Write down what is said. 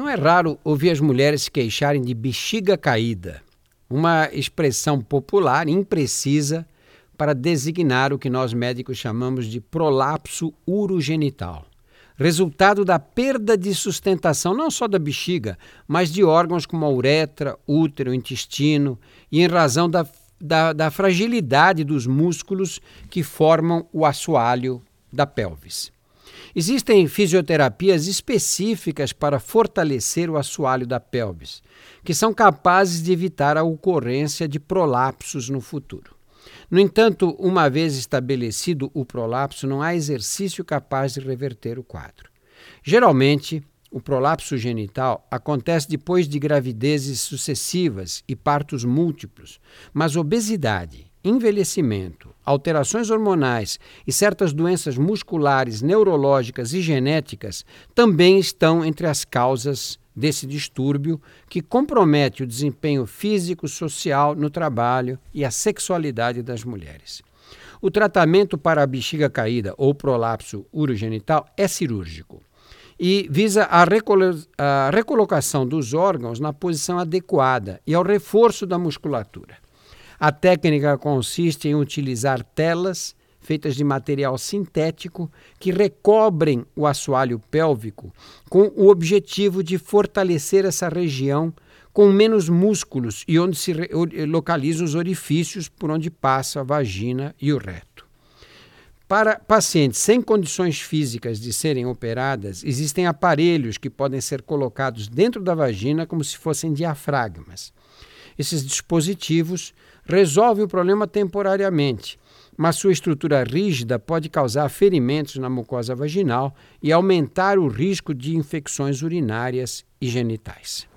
Não é raro ouvir as mulheres se queixarem de bexiga caída, uma expressão popular imprecisa para designar o que nós médicos chamamos de prolapso urogenital, resultado da perda de sustentação não só da bexiga, mas de órgãos como a uretra, útero, intestino, e em razão da, da, da fragilidade dos músculos que formam o assoalho da pelvis. Existem fisioterapias específicas para fortalecer o assoalho da pelvis, que são capazes de evitar a ocorrência de prolapsos no futuro. No entanto, uma vez estabelecido o prolapso, não há exercício capaz de reverter o quadro. Geralmente, o prolapso genital acontece depois de gravidezes sucessivas e partos múltiplos, mas obesidade, envelhecimento, alterações hormonais e certas doenças musculares, neurológicas e genéticas também estão entre as causas desse distúrbio que compromete o desempenho físico, social no trabalho e a sexualidade das mulheres. O tratamento para a bexiga caída ou prolapso urogenital é cirúrgico e visa a, recolo a recolocação dos órgãos na posição adequada e ao reforço da musculatura. A técnica consiste em utilizar telas feitas de material sintético que recobrem o assoalho pélvico com o objetivo de fortalecer essa região com menos músculos e onde se localizam os orifícios por onde passa a vagina e o reto. Para pacientes sem condições físicas de serem operadas, existem aparelhos que podem ser colocados dentro da vagina como se fossem diafragmas. Esses dispositivos resolvem o problema temporariamente, mas sua estrutura rígida pode causar ferimentos na mucosa vaginal e aumentar o risco de infecções urinárias e genitais.